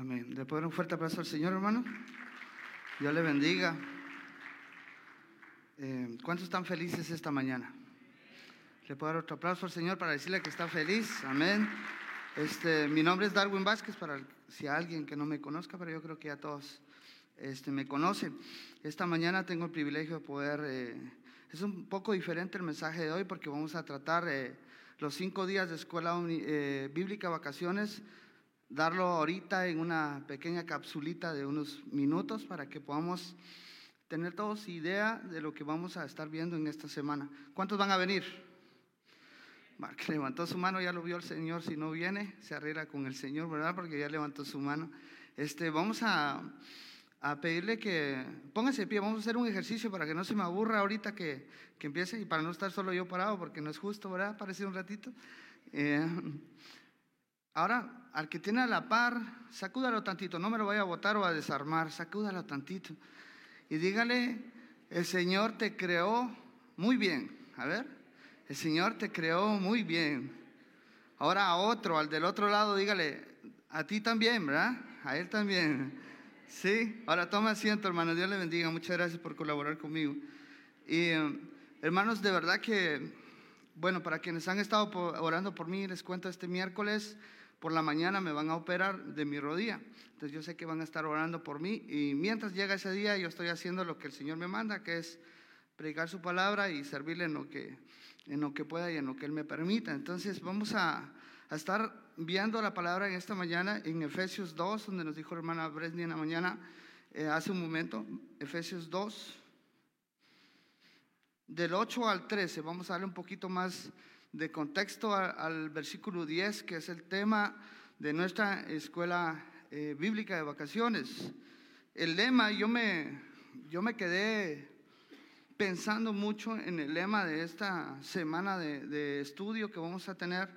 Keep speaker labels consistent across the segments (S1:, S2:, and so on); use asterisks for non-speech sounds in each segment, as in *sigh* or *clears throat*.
S1: Amén. ¿Le puedo dar un fuerte abrazo al Señor, hermano? Dios le bendiga. Eh, ¿Cuántos están felices esta mañana? Le puedo dar otro aplauso al Señor para decirle que está feliz. Amén. Este, mi nombre es Darwin Vázquez, para si hay alguien que no me conozca, pero yo creo que ya todos este, me conocen. Esta mañana tengo el privilegio de poder, eh, es un poco diferente el mensaje de hoy porque vamos a tratar eh, los cinco días de escuela bíblica vacaciones darlo ahorita en una pequeña capsulita de unos minutos para que podamos tener todos idea de lo que vamos a estar viendo en esta semana. ¿Cuántos van a venir? que levantó su mano, ya lo vio el Señor. Si no viene, se arregla con el Señor, ¿verdad? Porque ya levantó su mano. Este, vamos a, a pedirle que póngase de pie. Vamos a hacer un ejercicio para que no se me aburra ahorita que, que empiece y para no estar solo yo parado, porque no es justo, ¿verdad? Parece un ratito. Eh, Ahora, al que tiene a la par, sacúdalo tantito, no me lo vaya a botar o a desarmar, sacúdalo tantito. Y dígale, el Señor te creó muy bien. A ver, el Señor te creó muy bien. Ahora a otro, al del otro lado, dígale, a ti también, ¿verdad? A él también. Sí, ahora toma asiento, hermano. Dios le bendiga. Muchas gracias por colaborar conmigo. Y eh, hermanos, de verdad que, bueno, para quienes han estado orando por mí, les cuento este miércoles por la mañana me van a operar de mi rodilla. Entonces yo sé que van a estar orando por mí y mientras llega ese día yo estoy haciendo lo que el Señor me manda, que es predicar su palabra y servirle en lo que, en lo que pueda y en lo que Él me permita. Entonces vamos a, estar viendo la palabra en esta mañana en Efesios 2, donde nos dijo hermana Bresni en la mañana, eh, hace un momento, Efesios 2, del 8 al 13. Vamos a darle un poquito más de contexto al, versículo 10, que es el tema de nuestra escuela eh, bíblica de vacaciones. El lema, yo me, yo me quedé pensando mucho en el lema de esta semana de, de estudio que vamos a tener,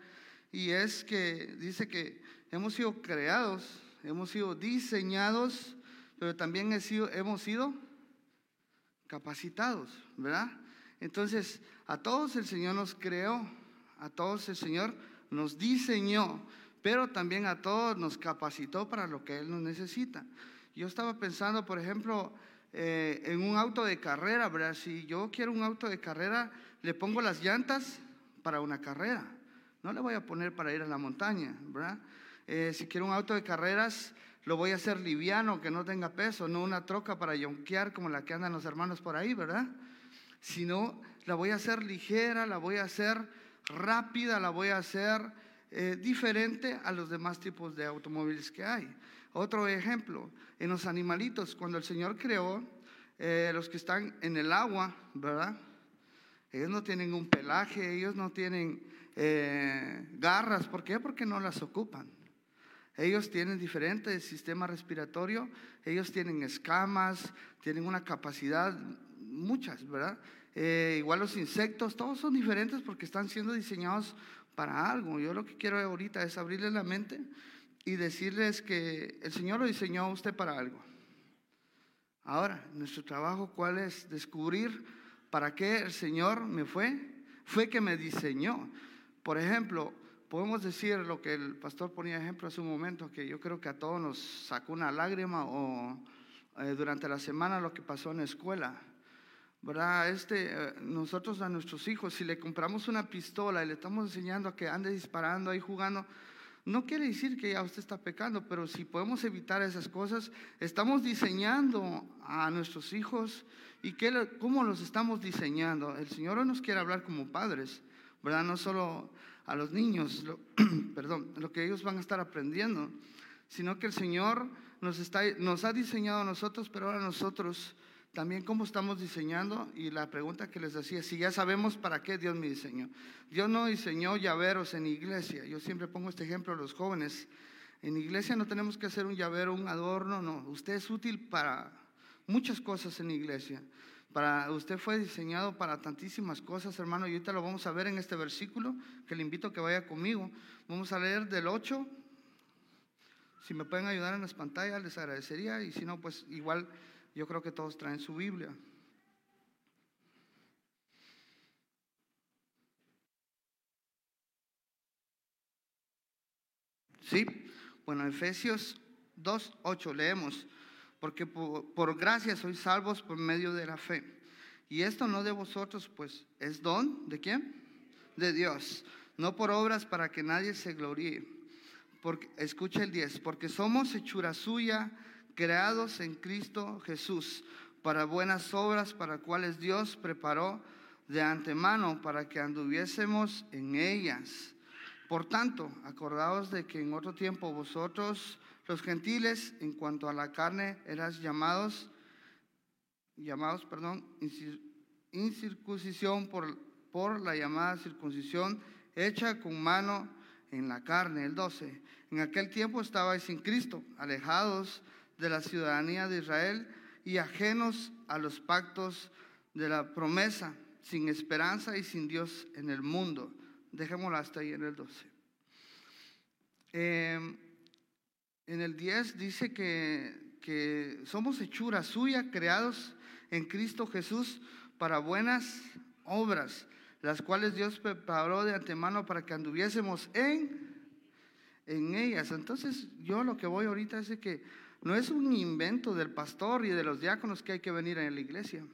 S1: y es que dice que hemos sido creados, hemos sido diseñados, pero también hemos sido capacitados, ¿verdad? Entonces, a todos el Señor nos creó, a todos el Señor nos diseñó, pero también a todos nos capacitó para lo que Él nos necesita. Yo estaba pensando, por ejemplo, eh, en un auto de carrera, ¿verdad? Si yo quiero un auto de carrera, le pongo las llantas para una carrera. No le voy a poner para ir a la montaña, ¿verdad? Eh, si quiero un auto de carreras, lo voy a hacer liviano, que no tenga peso, no una troca para yonquear como la que andan los hermanos por ahí, ¿verdad? Sino la voy a hacer ligera, la voy a hacer rápida, la voy a hacer eh, diferente a los demás tipos de automóviles que hay. Otro ejemplo, en los animalitos, cuando el Señor creó eh, los que están en el agua, ¿verdad? Ellos no tienen un pelaje, ellos no tienen eh, garras. ¿Por qué? Porque no las ocupan. Ellos tienen diferente sistema respiratorio, ellos tienen escamas, tienen una capacidad, muchas, ¿verdad? Eh, igual los insectos, todos son diferentes porque están siendo diseñados para algo. Yo lo que quiero ahorita es abrirles la mente y decirles que el Señor lo diseñó a usted para algo. Ahora, nuestro trabajo, ¿cuál es? Descubrir para qué el Señor me fue. Fue que me diseñó. Por ejemplo, podemos decir lo que el pastor ponía ejemplo hace un momento, que yo creo que a todos nos sacó una lágrima o eh, durante la semana lo que pasó en la escuela. ¿Verdad? Este, eh, nosotros a nuestros hijos, si le compramos una pistola y le estamos enseñando a que ande disparando ahí jugando, no quiere decir que ya usted está pecando, pero si podemos evitar esas cosas, estamos diseñando a nuestros hijos y qué, cómo los estamos diseñando. El Señor nos quiere hablar como padres, ¿verdad? No solo a los niños, *clears throat* perdón, lo que ellos van a estar aprendiendo, sino que el Señor nos, está, nos ha diseñado a nosotros, pero ahora nosotros también cómo estamos diseñando y la pregunta que les decía, si ya sabemos para qué Dios me diseñó. Dios no diseñó llaveros en iglesia. Yo siempre pongo este ejemplo a los jóvenes. En iglesia no tenemos que hacer un llavero, un adorno, no. Usted es útil para muchas cosas en iglesia. Para, usted fue diseñado para tantísimas cosas, hermano, y ahorita lo vamos a ver en este versículo, que le invito a que vaya conmigo. Vamos a leer del 8. Si me pueden ayudar en las pantallas, les agradecería, y si no, pues igual yo creo que todos traen su Biblia. Sí, bueno, Efesios 2.8 leemos, porque por, gracia sois salvos por medio de la fe. Y esto no de vosotros, pues es don de quién? De Dios, no por obras para que nadie se gloríe. Porque, escucha el 10, porque somos hechura suya, creados en Cristo Jesús, para buenas obras, para cuales Dios preparó de antemano para que anduviésemos en ellas. Por tanto, acordaos de que en otro tiempo vosotros, los gentiles, en cuanto a la carne, eras llamados, llamados, perdón, incircuncisión por, por la llamada circuncisión hecha con mano en la carne. El 12. En aquel tiempo estabais sin Cristo, alejados de la ciudadanía de Israel y ajenos a los pactos de la promesa sin esperanza y sin Dios en el mundo. Dejémoslo hasta ahí en el 12. Em, en el 10 dice que, que somos hechura suya, creados en Cristo Jesús para buenas obras, las cuales Dios preparó de antemano para que anduviésemos en, en ellas. Entonces yo lo que voy ahorita es que no es un invento del pastor y de los diáconos que hay que venir a la iglesia.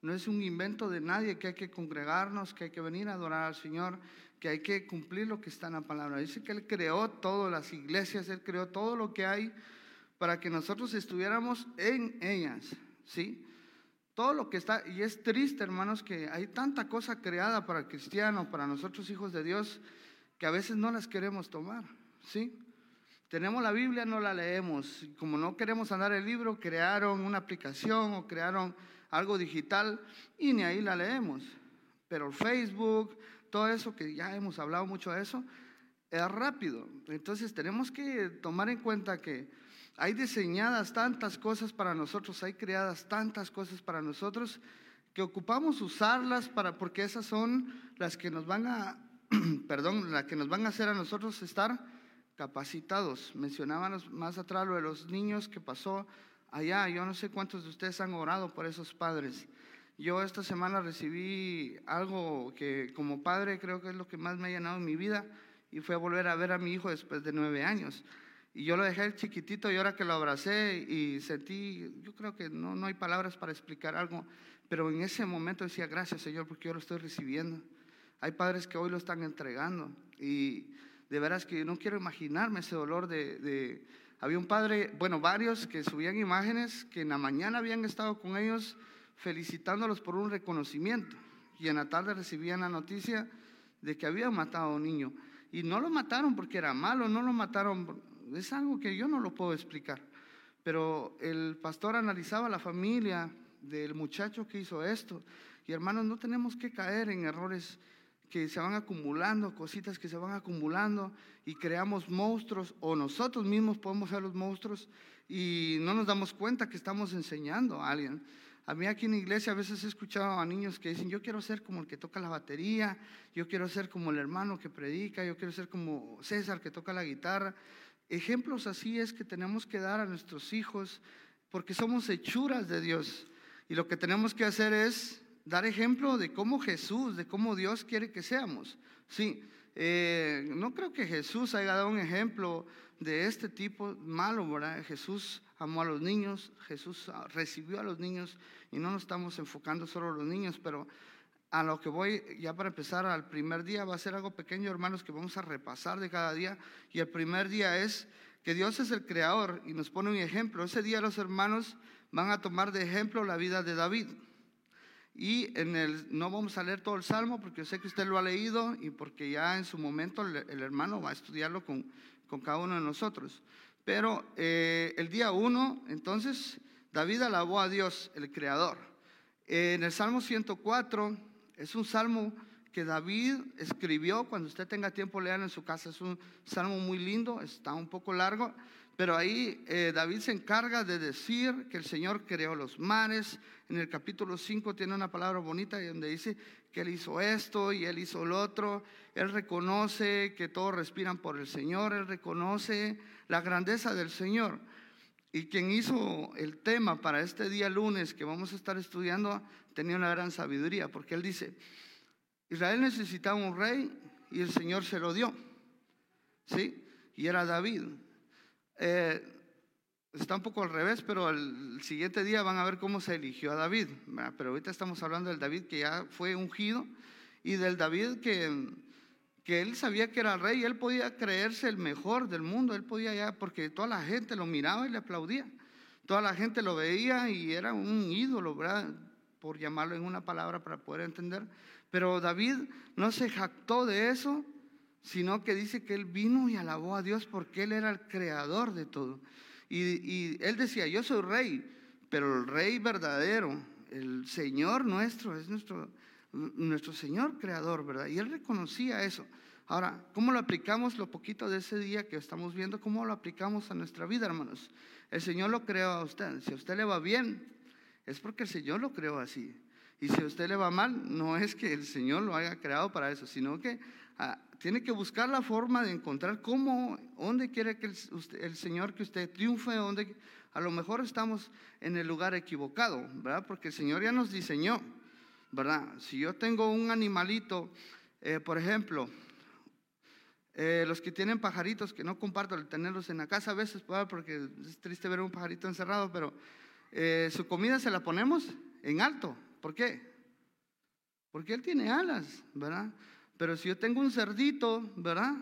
S1: No es un invento de nadie que hay que congregarnos, que hay que venir a adorar al Señor, que hay que cumplir lo que está en la palabra. Dice que Él creó todas las iglesias, Él creó todo lo que hay para que nosotros estuviéramos en ellas, ¿sí? Todo lo que está, y es triste, hermanos, que hay tanta cosa creada para cristianos, para nosotros hijos de Dios, que a veces no las queremos tomar, ¿sí? Tenemos la Biblia, no la leemos. Como no queremos andar el libro, crearon una aplicación o crearon algo digital y ni ahí la leemos. Pero Facebook, todo eso que ya hemos hablado mucho de eso, es rápido. Entonces tenemos que tomar en cuenta que hay diseñadas tantas cosas para nosotros, hay creadas tantas cosas para nosotros que ocupamos usarlas para porque esas son las que nos van a *clears throat* perdón, las que nos van a hacer a nosotros estar capacitados. Mencionábamos más atrás lo de los niños que pasó allá. Yo no sé cuántos de ustedes han orado por esos padres. Yo esta semana recibí algo que como padre creo que es lo que más me ha llenado en mi vida y fue volver a ver a mi hijo después de nueve años. Y yo lo dejé chiquitito y ahora que lo abracé y sentí, yo creo que no, no hay palabras para explicar algo, pero en ese momento decía, gracias Señor porque yo lo estoy recibiendo. Hay padres que hoy lo están entregando y de veras que no quiero imaginarme ese dolor de había un padre, bueno, varios que subían imágenes que en la mañana habían estado con ellos felicitándolos por un reconocimiento y en la tarde recibían la noticia de que habían matado a un niño. Y no lo mataron porque era malo, no lo mataron, es algo que yo no lo puedo explicar. Pero el pastor analizaba la familia del muchacho que hizo esto. Y hermanos, no tenemos que caer en errores que se van acumulando, cositas que se van acumulando y creamos monstruos o nosotros mismos podemos ser los monstruos y no nos damos cuenta que estamos enseñando a alguien. A mí aquí en la iglesia a veces he escuchado a niños que dicen, yo quiero ser como el que toca la batería, yo quiero ser como el hermano que predica, yo quiero ser como César que toca la guitarra. Ejemplos así es que tenemos que dar a nuestros hijos porque somos hechuras de Dios y lo que tenemos que hacer es dar ejemplo de cómo Jesús, de cómo Dios quiere que seamos. Sí, eh, no creo que Jesús haya dado un ejemplo de este tipo malo, ¿verdad? Jesús amó a los niños, Jesús recibió a los niños y no nos estamos enfocando solo a los niños, pero a lo que voy ya para empezar al primer día va a ser algo pequeño, hermanos, que vamos a repasar de cada día. Y el primer día es que Dios es el creador y nos pone un ejemplo. Ese día los hermanos van a tomar de ejemplo la vida de David. Y en el, no vamos a leer todo el salmo porque sé que usted lo ha leído y porque ya en su momento el, hermano va a estudiarlo con, con, cada uno de nosotros. Pero eh, el día uno, entonces, David alabó a Dios, el Creador. en el Salmo 104 es un salmo que David escribió, cuando usted tenga tiempo lean en su casa, es un salmo muy lindo, está un poco largo, pero ahí eh, David se encarga de decir que el Señor creó los mares. En el capítulo 5 tiene una palabra bonita donde dice que Él hizo esto y Él hizo lo otro. Él reconoce que todos respiran por el Señor. Él reconoce la grandeza del Señor. Y quien hizo el tema para este día lunes que vamos a estar estudiando tenía una gran sabiduría, porque Él dice, Israel necesitaba un rey y el Señor se lo dio. ¿Sí? Y era David. Eh, está un poco al revés, pero el siguiente día van a ver cómo se eligió a David. Pero ahorita estamos hablando del David que ya fue ungido y del David que, que él sabía que era rey, él podía creerse el mejor del mundo, él podía ya, porque toda la gente lo miraba y le aplaudía. Toda la gente lo veía y era un ídolo. Por llamarlo en una palabra para poder entender. Pero David no se jactó de eso, sino que dice que él vino y alabó a Dios porque él era el creador de todo. Y, él decía, yo soy rey, pero el rey verdadero, el Señor nuestro, es nuestro, nuestro Señor creador, ¿verdad? Y él reconocía eso. Ahora, ¿cómo lo aplicamos lo poquito de ese día que estamos viendo? ¿Cómo lo aplicamos a nuestra vida, hermanos? El Señor lo creó a usted. Si a usted le va bien, es porque el Señor lo creó así. Y si a usted le va mal, no es que el Señor lo haya creado para eso, sino que ah, tiene que buscar la forma de encontrar cómo, dónde quiere que el, Señor que usted triunfe, dónde a lo mejor estamos en el lugar equivocado, ¿verdad? Porque el Señor ya nos diseñó, ¿verdad? Si yo tengo un animalito, eh, por ejemplo, eh, los que tienen pajaritos, que no comparto el tenerlos en la casa a veces, porque es triste ver un pajarito encerrado, pero eh, su comida se la ponemos en alto. ¿Por qué? Porque él tiene alas, ¿verdad? Pero si yo tengo un cerdito, ¿verdad?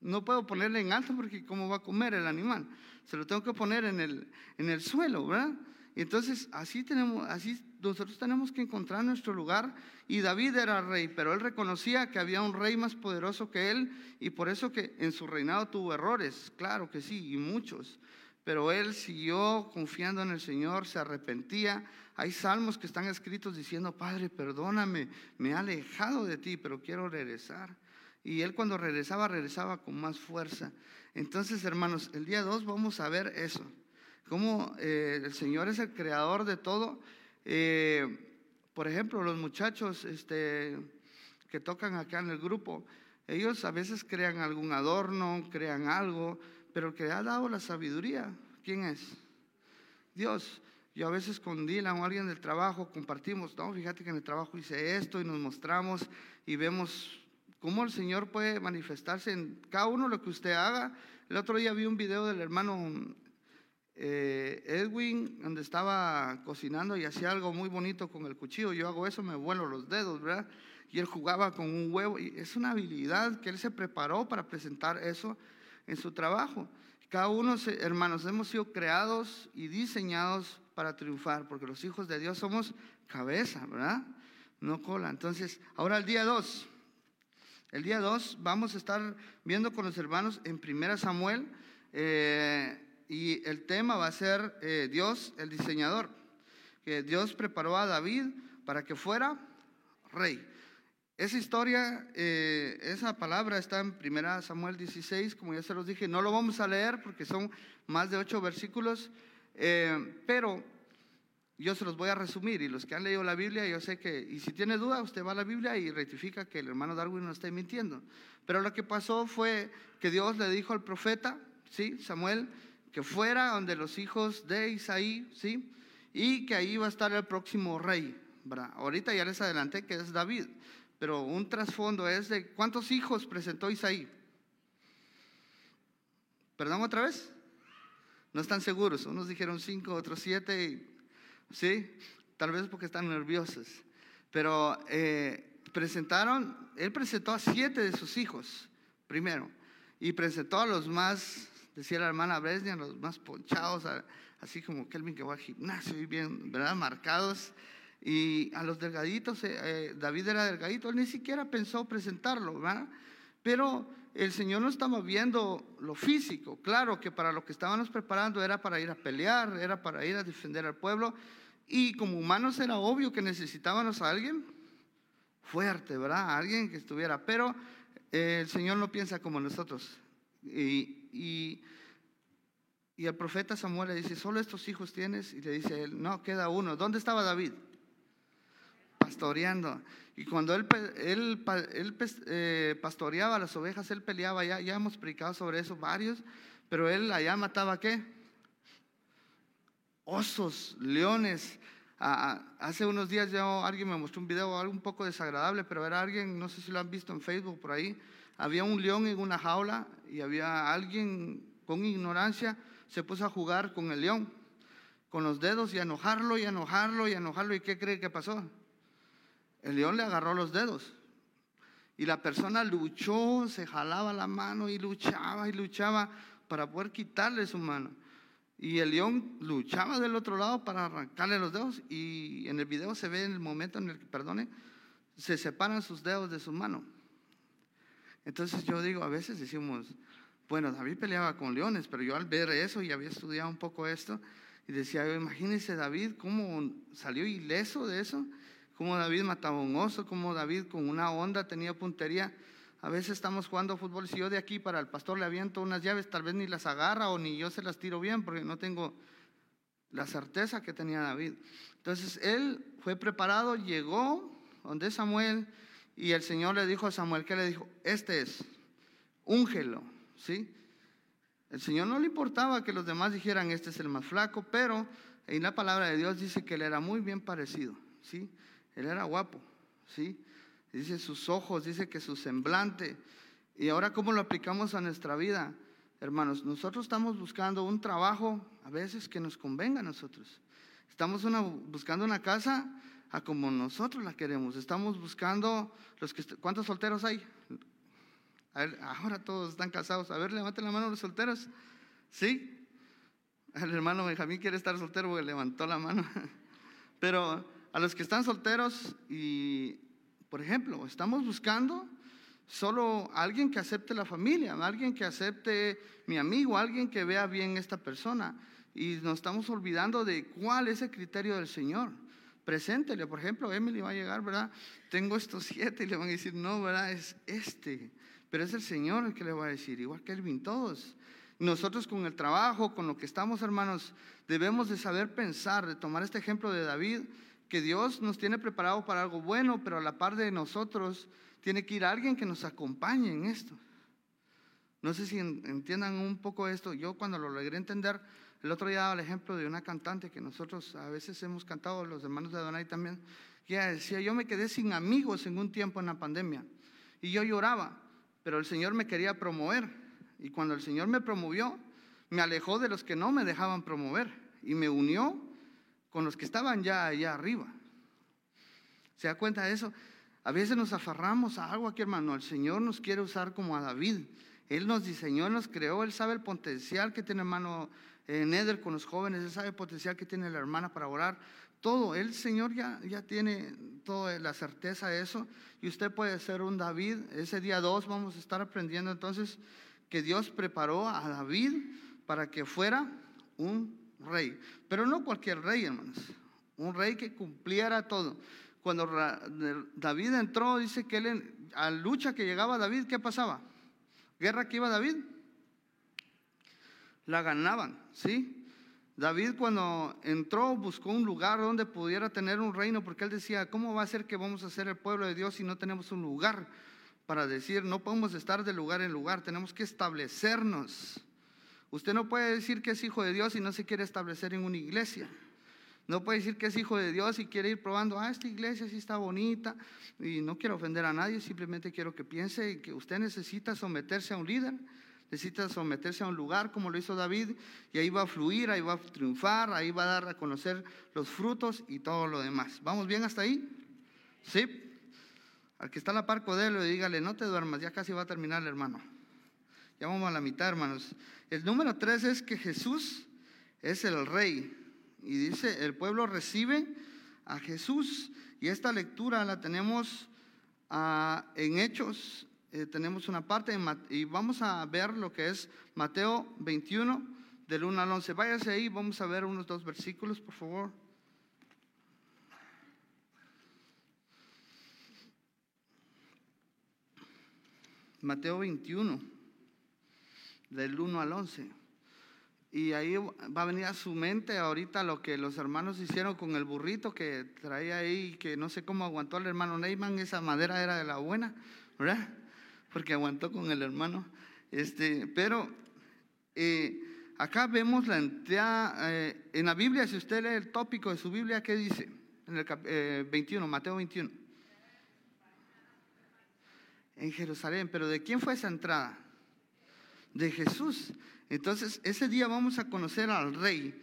S1: No puedo ponerle en alto porque ¿cómo va a comer el animal? Se lo tengo que poner en el, en el suelo, ¿verdad? Entonces así tenemos, así nosotros tenemos que encontrar nuestro lugar. Y David era rey, pero él reconocía que había un rey más poderoso que él y por eso que en su reinado tuvo errores, claro que sí, y muchos. Pero él siguió confiando en el Señor, se arrepentía, hay salmos que están escritos diciendo, Padre, perdóname, me he alejado de ti, pero quiero regresar. Y él cuando regresaba, regresaba con más fuerza. Entonces, hermanos, el día 2 vamos a ver eso, cómo eh, el Señor es el creador de todo. Eh, por ejemplo, los muchachos este, que tocan acá en el grupo, ellos a veces crean algún adorno, crean algo, pero el que ha dado la sabiduría, ¿quién es? Dios. Yo a veces con Dylan o alguien del trabajo compartimos, no, fíjate que en el trabajo hice esto y nos mostramos y vemos cómo el Señor puede manifestarse en cada uno lo que usted haga. El otro día vi un video del hermano eh, Edwin donde estaba cocinando y hacía algo muy bonito con el cuchillo. Yo hago eso, me vuelo los dedos, ¿verdad? Y él jugaba con un huevo y es una habilidad que él se preparó para presentar eso en su trabajo. Cada uno, hermanos, hemos sido creados y diseñados para triunfar, porque los hijos de Dios somos cabeza, ¿verdad? No cola. Entonces, ahora el día 2. El día 2 vamos a estar viendo con los hermanos en Primera Samuel eh, y el tema va a ser eh, Dios, el diseñador. Que Dios preparó a David para que fuera rey. Esa historia, eh, esa palabra está en Primera Samuel 16, como ya se los dije, no lo vamos a leer porque son más de ocho versículos, eh, pero yo se los voy a resumir y los que han leído la Biblia, yo sé que, y si tiene duda, usted va a la Biblia y rectifica que el hermano Darwin no está mintiendo. Pero lo que pasó fue que Dios le dijo al profeta, ¿sí? Samuel, que fuera donde los hijos de Isaí, ¿sí? Y que ahí iba a estar el próximo rey. Ahorita ya les adelanté que es David, pero un trasfondo es de cuántos hijos presentó Isaí. ¿Perdón otra vez? No están seguros. Unos dijeron cinco, otros siete. ¿Sí? Tal vez porque están nerviosos. Pero eh, presentaron, él presentó a siete de sus hijos primero. Y presentó a los más, decía la hermana Bresnia, los más ponchados, así como Kelvin que va al gimnasio y bien, ¿verdad? Marcados. Y a los delgaditos, eh, eh, David era delgadito, él ni siquiera pensó presentarlo, ¿verdad? Pero el Señor no estaba viendo lo físico. Claro que para lo que estábamos preparando era para ir a pelear, era para ir a defender al pueblo. Y como humanos era obvio que necesitábamos a alguien fuerte, ¿verdad? alguien que estuviera. Pero eh, el Señor no piensa como nosotros. Y, y, el profeta Samuel le dice, ¿solo estos hijos tienes? Y le dice no, queda uno. ¿Dónde estaba David? Pastoreando. Y cuando él, él, él eh, pastoreaba las ovejas, él peleaba, ya, ya hemos predicado sobre eso varios, pero él allá mataba qué? Osos, leones. hace unos días ya alguien me mostró un video algo un poco desagradable, pero era alguien, no sé si lo han visto en Facebook por ahí, había un león en una jaula y había alguien con ignorancia se puso a jugar con el león, con los dedos y a enojarlo y a enojarlo y a enojarlo. ¿Y qué cree que pasó? El león le agarró los dedos. Y la persona luchó, se jalaba la mano y luchaba y luchaba para poder quitarle su mano. Y el león luchaba del otro lado para arrancarle los dedos. Y en el video se ve el momento en el que, perdone, se separan sus dedos de su mano. Entonces yo digo, a veces decimos, bueno, David peleaba con leones, pero yo al ver eso y había estudiado un poco esto, y decía, imagínense David cómo salió ileso de eso, cómo David mataba un oso, cómo David con una onda tenía puntería. A veces estamos jugando fútbol, si yo de aquí para el pastor le aviento unas llaves, tal vez ni las agarra o ni yo se las tiro bien, porque no tengo la certeza que tenía David. Entonces él fue preparado, llegó donde Samuel, y el Señor le dijo a Samuel, ¿qué le dijo? Este es, úngelo, ¿sí? El Señor no le importaba que los demás dijeran, este es el más flaco, pero en la palabra de Dios dice que él era muy bien parecido, ¿sí? Él era guapo, ¿sí? Dice sus ojos, dice que su semblante. Y ahora, ¿cómo lo aplicamos a nuestra vida? Hermanos, nosotros estamos buscando un trabajo a veces que nos convenga a nosotros. Estamos buscando una casa a como nosotros la queremos. Estamos buscando los que ¿cuántos solteros hay? ahora todos están casados. A ver, levanten la mano los solteros. ¿Sí? El hermano Benjamín quiere estar soltero porque levantó la mano. *laughs* Pero a los que están solteros y, por ejemplo, estamos buscando solo alguien que acepte la familia, alguien que acepte mi amigo, alguien que vea bien esta persona. Y nos estamos olvidando de cuál es el criterio del Señor preséntele. Por ejemplo, Emily va a llegar, ¿verdad? Tengo estos *laughs* siete y le van a decir, no, ¿verdad? Es este. Pero es el Señor el que le va a decir, igual que Elvin, todos. Nosotros con el trabajo, con lo que estamos, hermanos, debemos de saber pensar, de tomar este ejemplo de David, que Dios nos tiene preparado para algo bueno, pero a la par de nosotros tiene que ir alguien que nos acompañe en esto. No sé si entiendan un poco esto. Yo cuando lo logré entender, el otro día daba el ejemplo de una cantante que nosotros a veces hemos cantado, los hermanos de Adonai también, que ella decía, yo me quedé sin amigos en un tiempo en la pandemia y yo lloraba, pero el Señor me quería promover y cuando el Señor me promovió, me alejó de los que no me dejaban promover y me unió con los que estaban ya allá arriba. ¿Se da cuenta de eso? A veces nos aferramos a algo aquí, hermano. El Señor nos quiere usar como a David. Él nos diseñó, nos creó, Él sabe el potencial que tiene hermano en Eder con los jóvenes, Él sabe el potencial que tiene la hermana para orar. Todo, el Señor ya, ya tiene toda la certeza de eso. Y usted puede ser un David. Ese día dos vamos a estar aprendiendo entonces que Dios preparó a David para que fuera un rey. Pero no cualquier rey, hermanos. Un rey que cumpliera todo. Cuando David entró, dice que él, a lucha que llegaba David, ¿qué pasaba? Guerra que iba David, la ganaban, ¿sí? David cuando entró buscó un lugar donde pudiera tener un reino, porque él decía, ¿cómo va a ser que vamos a ser el pueblo de Dios si no tenemos un lugar para decir, no podemos estar de lugar en lugar, tenemos que establecernos? Usted no puede decir que es hijo de Dios y no se quiere establecer en una iglesia. No puede decir que es hijo de Dios y quiere ir probando, ah, esta iglesia sí está bonita y no quiero ofender a nadie, simplemente quiero que piense que usted necesita someterse a un líder necesita someterse a un lugar como lo hizo David y ahí va a fluir, ahí va a triunfar, ahí va a dar a conocer los frutos y todo lo demás. ¿Vamos bien hasta ahí? Sí. Al que está a la par de dígale, no te duermas, ya casi va a terminar el hermano. Ya vamos a la mitad, hermanos. El número tres es que Jesús es el rey. Y dice, el pueblo recibe a Jesús. Y esta lectura la tenemos ah, en Hechos eh, tenemos una parte y vamos a ver lo que es Mateo 21 del 1 al 11. Váyase ahí, vamos a ver unos dos versículos, por favor. Mateo 21, del 1 al 11. Y ahí va a venir a su mente ahorita lo que los hermanos hicieron con el burrito que traía ahí, que no sé cómo aguantó el hermano Neyman, esa madera era de la buena, ¿verdad? porque aguantó con el hermano. Este, pero eh, acá vemos la entrada, eh, en la Biblia, si usted lee el tópico de su Biblia, ¿qué dice? En el 21, eh, Mateo 21. En Jerusalén, pero ¿de quién fue esa entrada? De Jesús. Entonces, ese día vamos a conocer al rey.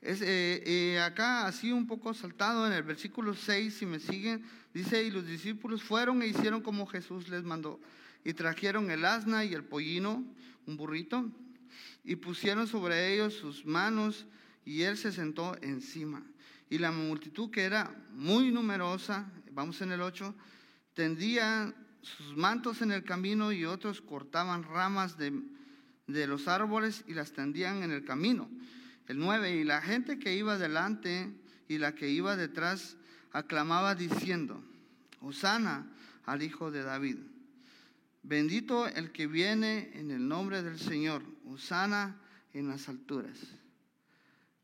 S1: Es, eh, eh, acá, así un poco saltado en el versículo 6, si me siguen, dice, y los discípulos fueron e hicieron como Jesús les mandó. Y trajeron el asna y el pollino, un burrito, y pusieron sobre ellos sus manos, y él se sentó encima. Y la multitud, que era muy numerosa, vamos en el 8, tendía sus mantos en el camino y otros cortaban ramas de, de los árboles y las tendían en el camino. El 9, y la gente que iba delante y la que iba detrás aclamaba diciendo, Osana al Hijo de David. Bendito el que viene en el nombre del Señor, Osana en las alturas.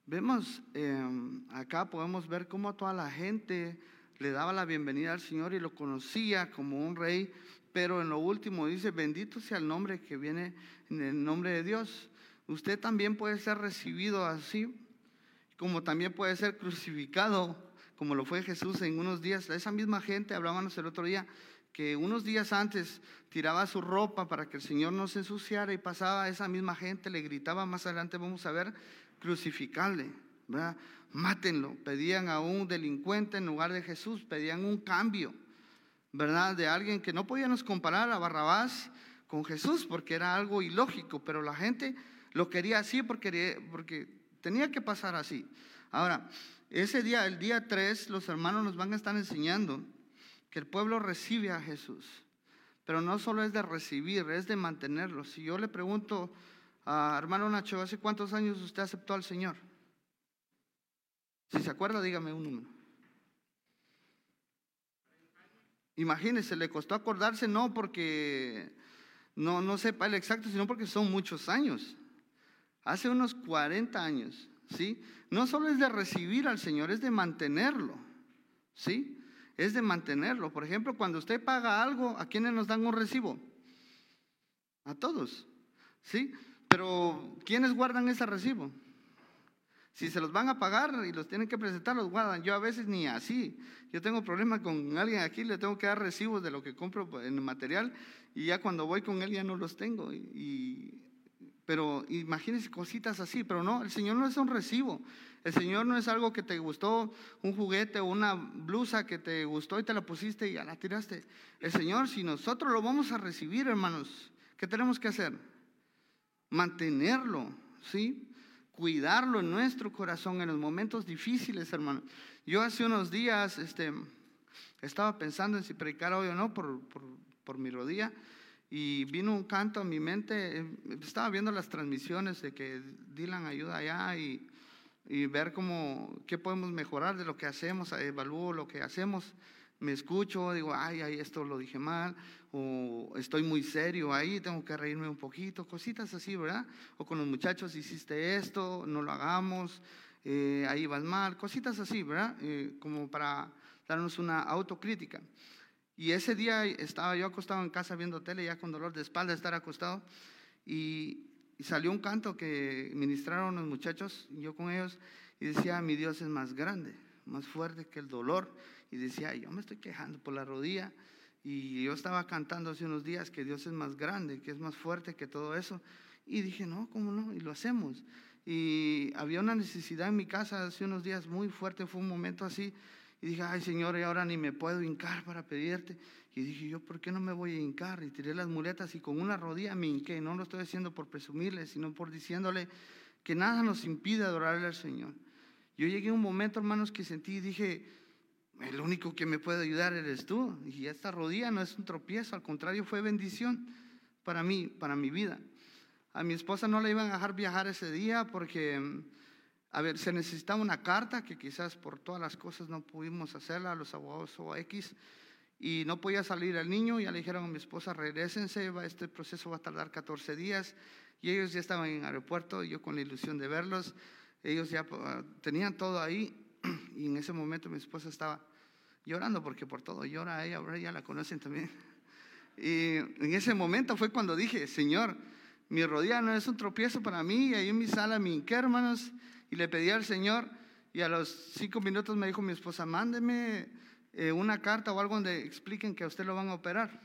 S1: Vemos em, acá, podemos ver cómo toda la gente le daba la bienvenida al Señor y lo conocía como un rey, pero en lo último dice, bendito sea el nombre que viene en el nombre de Dios. Usted también puede ser recibido así, como también puede ser crucificado, como lo fue Jesús en unos días. Esa misma gente, hablábamos el otro día, que unos días antes tiraba su ropa para que el Señor no se ensuciara y pasaba esa misma gente, le gritaba más adelante, vamos a ver, crucificarle, ¿verdad? Mátenlo. Pedían a un delincuente en lugar de Jesús, pedían un cambio, ¿verdad? De alguien que no podíamos comparar a Barrabás con Jesús porque era algo ilógico, pero la gente lo quería así porque, porque tenía que pasar así. Ahora, ese día, el día 3, los hermanos nos van a estar enseñando que el pueblo recibe a Jesús. Pero no solo es de recibir, es de mantenerlo. Si yo le pregunto a hermano Nacho, ¿hace cuántos años usted aceptó al Señor? Si se acuerda, dígame un número. Imagínese, le costó acordarse no porque no, no sepa el exacto, sino porque son muchos años. Hace unos 40 años, ¿sí? No solo es de recibir al Señor, es de mantenerlo, ¿sí? Es de mantenerlo. Por ejemplo, cuando usted paga algo, ¿a quiénes nos dan un recibo? A todos, ¿sí? Pero ¿quiénes guardan ese recibo? Si se los van a pagar y los tienen que presentar, los guardan. Yo a veces ni así. Yo tengo problemas con alguien aquí, le tengo que dar recibos de lo que compro en el material y ya cuando voy con él ya no los tengo. Pero imagínense cositas así, pero no, el Señor no es un recibo. El Señor no es algo que te gustó, un juguete o una blusa que te gustó y te la pusiste y ya la tiraste. El Señor, si nosotros lo vamos a recibir, hermanos, ¿qué tenemos que hacer? Mantenerlo, ¿sí? Cuidarlo en nuestro corazón en los momentos difíciles, hermano. Yo hace unos días este, estaba pensando en si predicar hoy o no por, por, mi rodilla y vino un canto a mi mente. Estaba viendo las transmisiones de que Dylan ayuda allá y, y ver cómo, qué podemos mejorar de lo que hacemos, evalúo lo que hacemos me escucho, digo, ay, ay, esto lo dije mal, o estoy muy serio ahí, tengo que reírme un poquito, cositas así, ¿verdad? O con los muchachos hiciste esto, no lo hagamos, eh, ahí vas mal, cositas así, ¿verdad? Eh, como para darnos una autocrítica. Y ese día estaba yo acostado en casa viendo tele, ya con dolor de espalda estar acostado, y, y salió un canto que ministraron los muchachos, yo con ellos, y decía, mi Dios es más grande, más fuerte que el dolor y decía, yo me estoy quejando por la rodilla. Y yo estaba cantando hace unos días que Dios es más grande, que es más fuerte que todo eso. Y dije, no, ¿cómo no? Y lo hacemos. Y había una necesidad en mi casa hace unos días muy fuerte, fue un momento así. Y dije, ay Señor, y ahora ni me puedo hincar para pedirte. Y dije, yo, ¿por qué no me voy a hincar? Y tiré las muletas y con una rodilla me hinqué. No lo estoy haciendo por presumirle, sino por diciéndole que nada nos impide adorarle al Señor. Yo llegué a un momento, hermanos, que sentí y dije, el único que me puede ayudar eres tú. Y esta rodilla no es un tropiezo, al contrario, fue bendición para mí, para mi vida. A mi esposa no le iban a dejar viajar ese día porque, a ver, se necesitaba una carta que quizás por todas las cosas no pudimos hacerla, los abogados o X, y no podía salir el niño. Ya le dijeron a mi esposa, regresense, este proceso va a tardar 14 días. Y ellos ya estaban en el aeropuerto, yo con la ilusión de verlos. Ellos ya ah, tenían todo ahí y en ese momento mi esposa estaba llorando porque por todo llora ella, ahora ya la conocen también. Y en ese momento fue cuando dije, Señor, mi rodilla no es un tropiezo para mí, y ahí en mi sala me hinqué, hermanos, y le pedí al Señor, y a los cinco minutos me dijo mi esposa, mándeme eh, una carta o algo donde expliquen que a usted lo van a operar.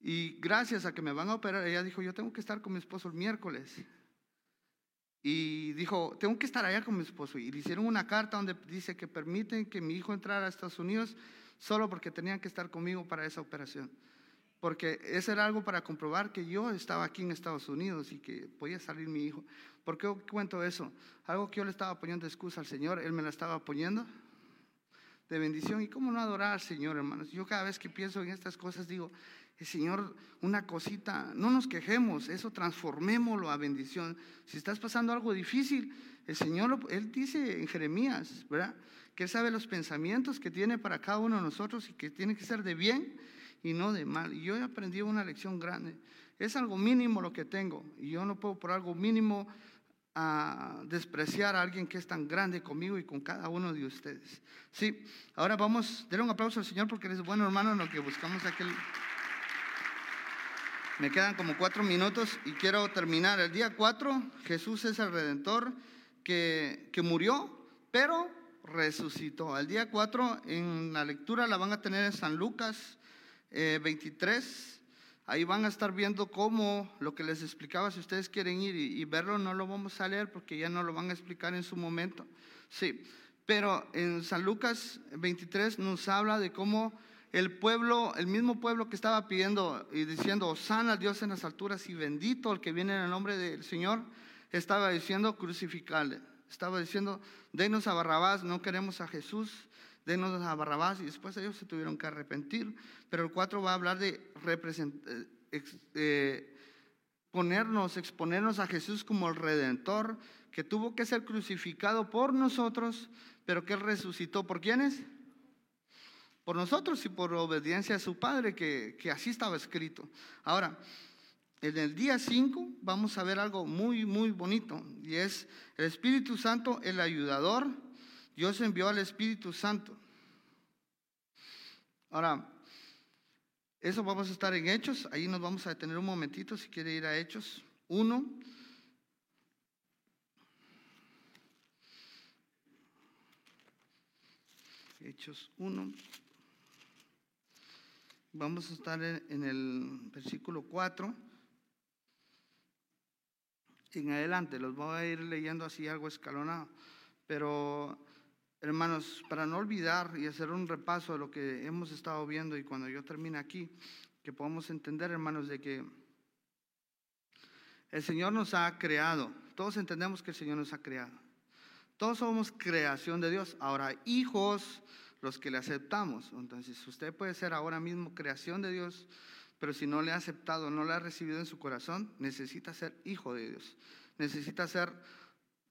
S1: Y gracias a que me van a operar, ella dijo, yo tengo que estar con mi esposo el miércoles. Y dijo, tengo que estar allá con mi esposo. Y le hicieron una carta donde dice que permiten que mi hijo entrara a Estados Unidos solo porque tenían que estar conmigo para esa operación. Porque eso era algo para comprobar que yo estaba aquí en Estados Unidos y que podía salir mi hijo. ¿Por qué cuento eso? Algo que yo le estaba poniendo excusa al Señor, Él me la estaba poniendo de bendición. ¿Y cómo no adorar al Señor, hermanos? Yo cada vez que pienso en estas cosas digo, Señor, una cosita, no nos quejemos, eso transformémoslo a bendición. Si estás pasando algo difícil, el Señor, Él dice en Jeremías, ¿verdad? Que Él sabe los pensamientos que tiene para cada uno de nosotros y que tiene que ser de bien y no de mal. Y yo he aprendido una lección grande. Es algo mínimo lo que tengo y yo no puedo por algo mínimo a despreciar a alguien que es tan grande conmigo y con cada uno de ustedes. Sí, ahora vamos, denle un aplauso al Señor porque eres bueno hermano en lo que buscamos aquel... Me quedan como cuatro minutos y quiero terminar. El día cuatro, Jesús es el redentor que, que murió, pero resucitó. El día cuatro, en la lectura la van a tener en San Lucas 23. Eh, Ahí van a estar viendo cómo lo que les explicaba, si ustedes quieren ir y, verlo, no lo vamos a leer porque ya no lo van a explicar en su momento. Sí, pero en San Lucas 23 nos habla de cómo el pueblo, el mismo pueblo que estaba pidiendo y diciendo, sana a Dios en las alturas y bendito el que viene en el nombre del Señor, estaba diciendo crucificarle. Estaba diciendo, denos a Barrabás, no queremos a Jesús, denos a Barrabás. Y después ellos se tuvieron que arrepentir. Pero el 4 va a hablar de eh, eh, ponernos, exponernos a Jesús como el redentor, que tuvo que ser crucificado por nosotros, pero que él resucitó. ¿Por quiénes? Por nosotros y por obediencia a su Padre, que, así estaba escrito. Ahora, en el día 5 vamos a ver algo muy, muy bonito, y es el Espíritu Santo, el ayudador. Dios envió al Espíritu Santo. Ahora, eso vamos a estar en Hechos, ahí nos vamos a detener un momentito si quiere ir a Hechos 1. Hechos 1. Vamos a estar en el versículo 4. En adelante, los voy a ir leyendo así algo escalonado. Pero, hermanos, para no olvidar y hacer un repaso de lo que hemos estado viendo y cuando yo termine aquí, que podamos entender, hermanos, de que el Señor nos ha creado. Todos entendemos que el Señor nos ha creado. Todos somos creación de Dios. Ahora, hijos los que le aceptamos. Entonces, usted puede ser ahora mismo creación de Dios, pero si no le ha aceptado, no le ha recibido en su corazón, necesita ser hijo de Dios. Necesita ser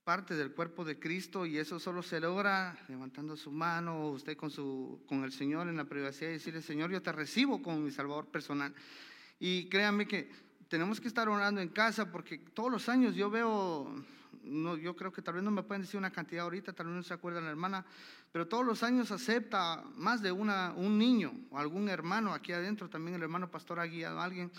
S1: parte del cuerpo de Cristo y eso solo se logra levantando su mano, usted con, su, con el Señor en la privacidad y decirle, Señor, yo te recibo como mi Salvador personal. Y créanme que tenemos que estar orando en casa porque todos los años yo veo no, yo creo que tal vez no me pueden decir una cantidad ahorita, tal vez no se acuerdan la hermana, pero todos los años acepta más de una, un niño o algún hermano aquí adentro, también el hermano pastor ha guiado a alguien,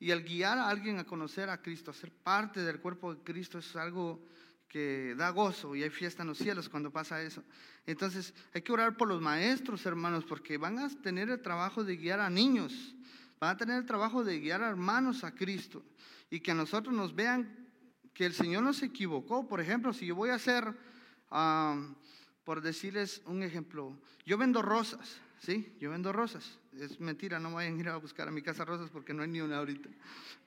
S1: y el guiar a alguien a conocer a Cristo, a ser parte del cuerpo de Cristo es algo que da gozo y hay fiesta en los cielos cuando pasa eso. Entonces hay que orar por los maestros, hermanos, porque van a tener el trabajo de guiar a niños, van a tener el trabajo de guiar a hermanos a Cristo y que a nosotros nos vean que el Señor no se equivocó. Por ejemplo, si yo voy a hacer, por decirles un ejemplo, yo vendo rosas, ¿sí? Yo vendo rosas. Es mentira, no vayan a ir a buscar a mi casa rosas porque no hay ni una ahorita.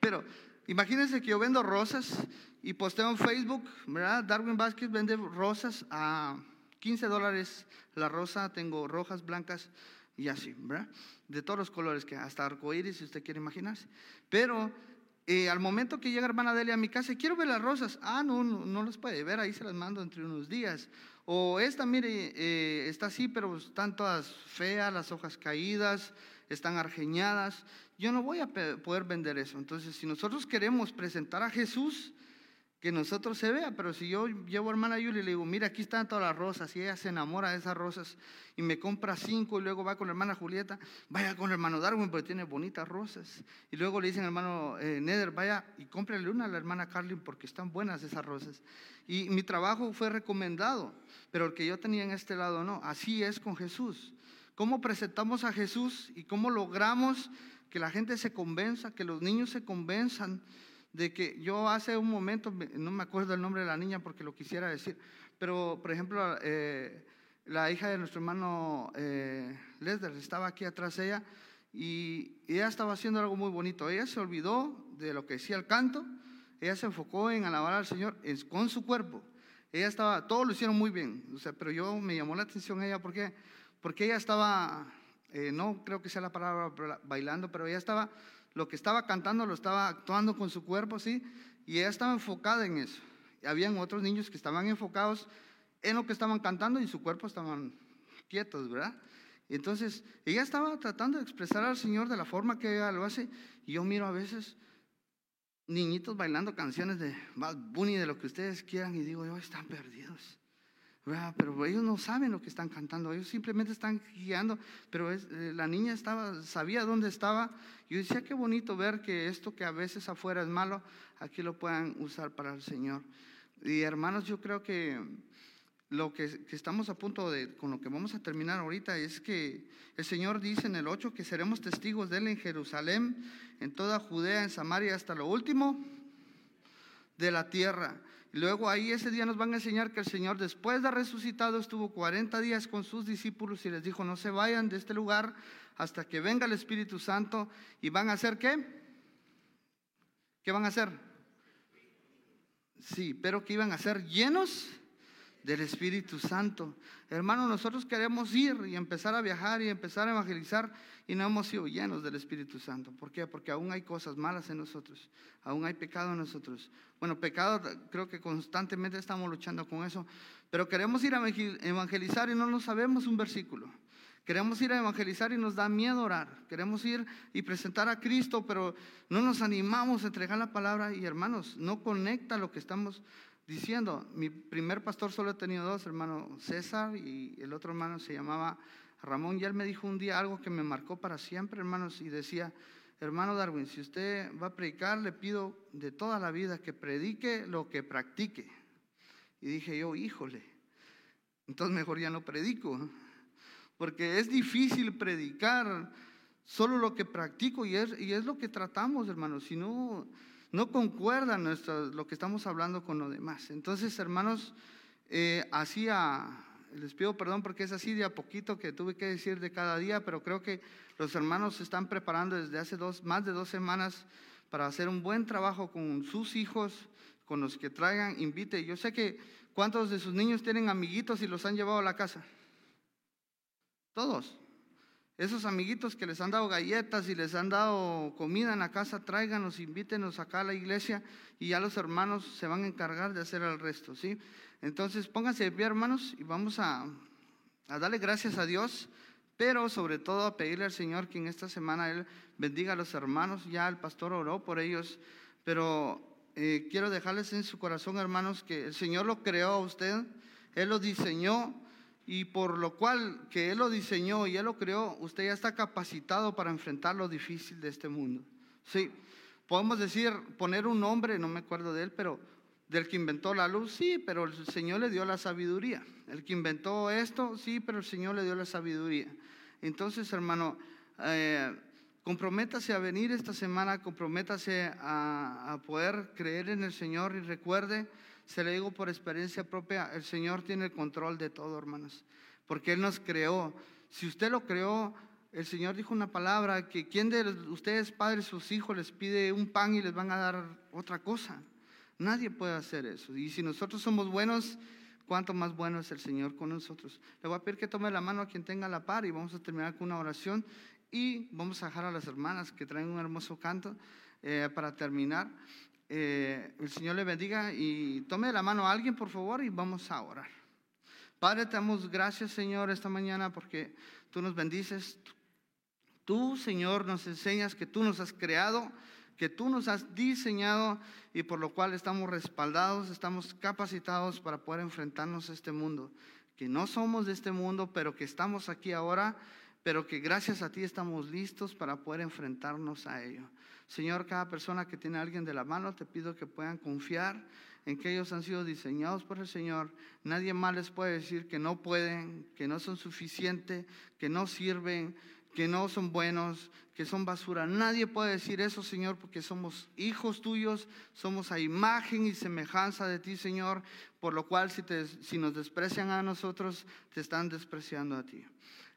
S1: Pero imagínense que yo vendo rosas y posteo en Facebook, ¿verdad? Darwin Vázquez vende rosas a 15 dólares la rosa, tengo rojas, blancas y así, ¿verdad? De todos los colores, que hasta arcoíris, si usted quiere imaginarse. Pero eh, al momento que llega hermana Delia a mi casa, quiero ver las rosas. Ah, no, no, las puede ver, ahí se las mando entre unos días. O esta, mire, eh, está así, pero están todas feas, las hojas caídas, están argeñadas. Yo no voy a poder vender eso. Entonces, si nosotros queremos presentar a Jesús, que nosotros se vea, pero si yo llevo a hermana Yuli y le digo, mira, aquí están todas las rosas, y ella se enamora de esas rosas y me compra cinco y luego va con la hermana Julieta, vaya con el hermano Darwin porque tiene bonitas rosas. Y luego le dicen al hermano eh, Neder, vaya y cómprale una a la hermana Carlin porque están buenas esas rosas. Y mi trabajo fue recomendado, pero el que yo tenía en este lado no. Así es con Jesús. ¿Cómo presentamos a Jesús y cómo logramos que la gente se convenza, que los niños se convenzan de que yo hace un momento, no me acuerdo el nombre de la niña porque lo quisiera decir, pero por ejemplo, eh, la hija de nuestro hermano eh, Lesder estaba aquí atrás de ella y ella estaba haciendo algo muy bonito. Ella se olvidó de lo que decía el canto, ella se enfocó en alabar al Señor con su cuerpo. Ella estaba, todos lo hicieron muy bien, pero yo me llamó la atención ella porque, porque ella estaba, eh, no creo que sea la palabra bailando, pero ella estaba, lo que estaba cantando lo estaba actuando con su cuerpo, ¿sí? Y ella estaba enfocada en eso. Y habían otros niños que estaban enfocados en lo que estaban cantando y su cuerpo estaban quietos, ¿verdad? Entonces, ella estaba tratando de expresar al Señor de la forma que ella lo hace. Y yo miro a veces niñitos bailando canciones de Bad Bunny, de lo que ustedes quieran, y digo, están perdidos. Pero ellos no saben lo que están cantando, ellos simplemente están guiando, pero es, eh, la niña estaba, sabía dónde estaba. Yo decía, qué bonito ver que esto que a veces afuera es malo, aquí lo puedan usar para el Señor. Y hermanos, yo creo que lo que, estamos a punto de, con lo que vamos a terminar ahorita, es que el Señor dice en el 8 que seremos testigos de Él en Jerusalén, en toda Judea, en Samaria, hasta lo último de la tierra. Luego ahí ese día nos van a enseñar que el Señor después de resucitado estuvo 40 días con sus discípulos y les dijo, no se vayan de este lugar hasta que venga el Espíritu Santo y van a hacer qué? ¿Qué van a hacer? Sí, pero que iban a ser llenos del Espíritu Santo. Hermano, nosotros queremos ir y empezar a viajar y empezar a evangelizar y no hemos sido llenos del Espíritu Santo. ¿Por qué? Porque aún hay cosas malas en nosotros, aún hay pecado en nosotros. Bueno, pecado creo que constantemente estamos luchando con eso, pero queremos ir a evangelizar y no nos sabemos un versículo. Queremos ir a evangelizar y nos da miedo orar. Queremos ir y presentar a Cristo, pero no nos animamos a entregar la palabra y hermanos, no conecta lo que estamos diciendo, mi primer pastor solo he tenido dos, hermano César y el otro hermano se llamaba Ramón, y él me dijo un día algo que me marcó para siempre, hermanos, y decía, hermano Darwin, si usted va a predicar, le pido de toda la vida que predique lo que practique. Y dije yo, híjole, entonces mejor ya no predico, porque es difícil predicar solo lo que practico y es, y es lo que tratamos, hermanos, si no no concuerda nuestro, lo que estamos hablando con lo demás. Entonces, hermanos, eh, así les pido perdón porque es así de a poquito que tuve que decir de cada día, pero creo que los hermanos se están preparando desde hace dos, más de dos semanas para hacer un buen trabajo con sus hijos, con los que traigan, invite. Yo sé que cuántos de sus niños tienen amiguitos y los han llevado a la casa. Todos. Esos amiguitos que les han dado galletas y les han dado comida en la casa, tráiganos, invítenos acá a la iglesia y ya los hermanos se van a encargar de hacer el resto, ¿sí? Entonces pónganse de pie, hermanos, y vamos a, darle gracias a Dios, pero sobre todo a pedirle al Señor que en esta semana Él bendiga a los hermanos. Ya el pastor oró por ellos, pero eh, quiero dejarles en su corazón, hermanos, que el Señor lo creó a usted, Él lo diseñó y por lo cual que Él lo diseñó y Él lo creó, usted ya está capacitado para enfrentar lo difícil de este mundo. Sí, podemos decir, poner un nombre, no me acuerdo de él, pero del que inventó la luz, sí, pero el Señor le dio la sabiduría. El que inventó esto, sí, pero el Señor le dio la sabiduría. Entonces, hermano, eh, comprométase a venir esta semana, comprométase a, a poder creer en el Señor y recuerde se le digo por experiencia propia, el Señor tiene el control de todo, hermanos, porque Él nos creó. Si usted lo creó, el Señor dijo una palabra, que quien de ustedes, padres, sus hijos, les pide un pan y les van a dar otra cosa. Nadie puede hacer eso. Y si nosotros somos buenos, cuánto más bueno es el Señor con nosotros. Le voy a pedir que tome la mano a quien tenga la par y vamos a terminar con una oración y vamos a dejar a las hermanas que traen un hermoso canto eh, para terminar. Eh, el Señor le bendiga y tome la mano a alguien, por favor, y vamos a orar. Padre, te damos gracias, Señor, esta mañana porque tú nos bendices. Tú, Señor, nos enseñas que tú nos has creado, que tú nos has diseñado y por lo cual estamos respaldados, estamos capacitados para poder enfrentarnos a este mundo. Que no somos de este mundo, pero que estamos aquí ahora, pero que gracias a ti estamos listos para poder enfrentarnos a ello. Señor, cada persona que tiene a alguien de la mano, te pido que puedan confiar en que ellos han sido diseñados por el Señor. Nadie más les puede decir que no pueden, que no son suficientes, que no sirven, que no son buenos, que son basura. Nadie puede decir eso, Señor, porque somos hijos tuyos, somos a imagen y semejanza de ti, Señor, por lo cual si, si nos desprecian a nosotros, te están despreciando a ti.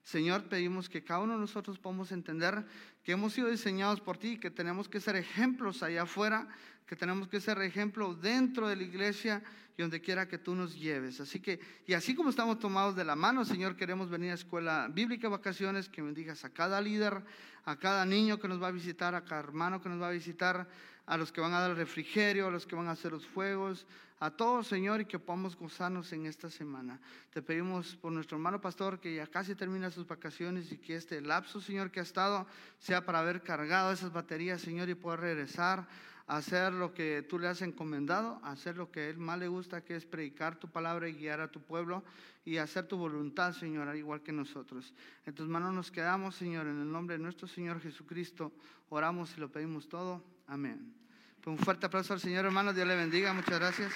S1: Señor, pedimos que cada uno de nosotros podamos entender que hemos sido diseñados por ti, que tenemos que ser ejemplos allá afuera, que tenemos que ser ejemplo dentro de la iglesia y donde quiera que tú nos lleves. Así que, y así como estamos tomados de la mano, Señor, queremos venir a escuela bíblica vacaciones, que bendigas a cada líder, a cada niño que nos va a visitar, a cada hermano que nos va a visitar, a los que van a dar el refrigerio, a los que van a hacer los fuegos, a todos, Señor, y que podamos gozarnos en esta semana. Te pedimos por nuestro hermano pastor que ya casi termina sus vacaciones y que este lapso, Señor, que ha estado, sea para haber cargado esas baterías, Señor, y poder regresar hacer lo que tú le has encomendado, hacer lo que a Él más le gusta, que es predicar tu palabra y guiar a tu pueblo y hacer tu voluntad, Señor, al igual que nosotros. En tus manos nos quedamos, Señor, en el nombre de nuestro Señor Jesucristo. Oramos y lo pedimos todo. Amén. Pues un fuerte aplauso al Señor, hermano. Dios le bendiga. Muchas gracias.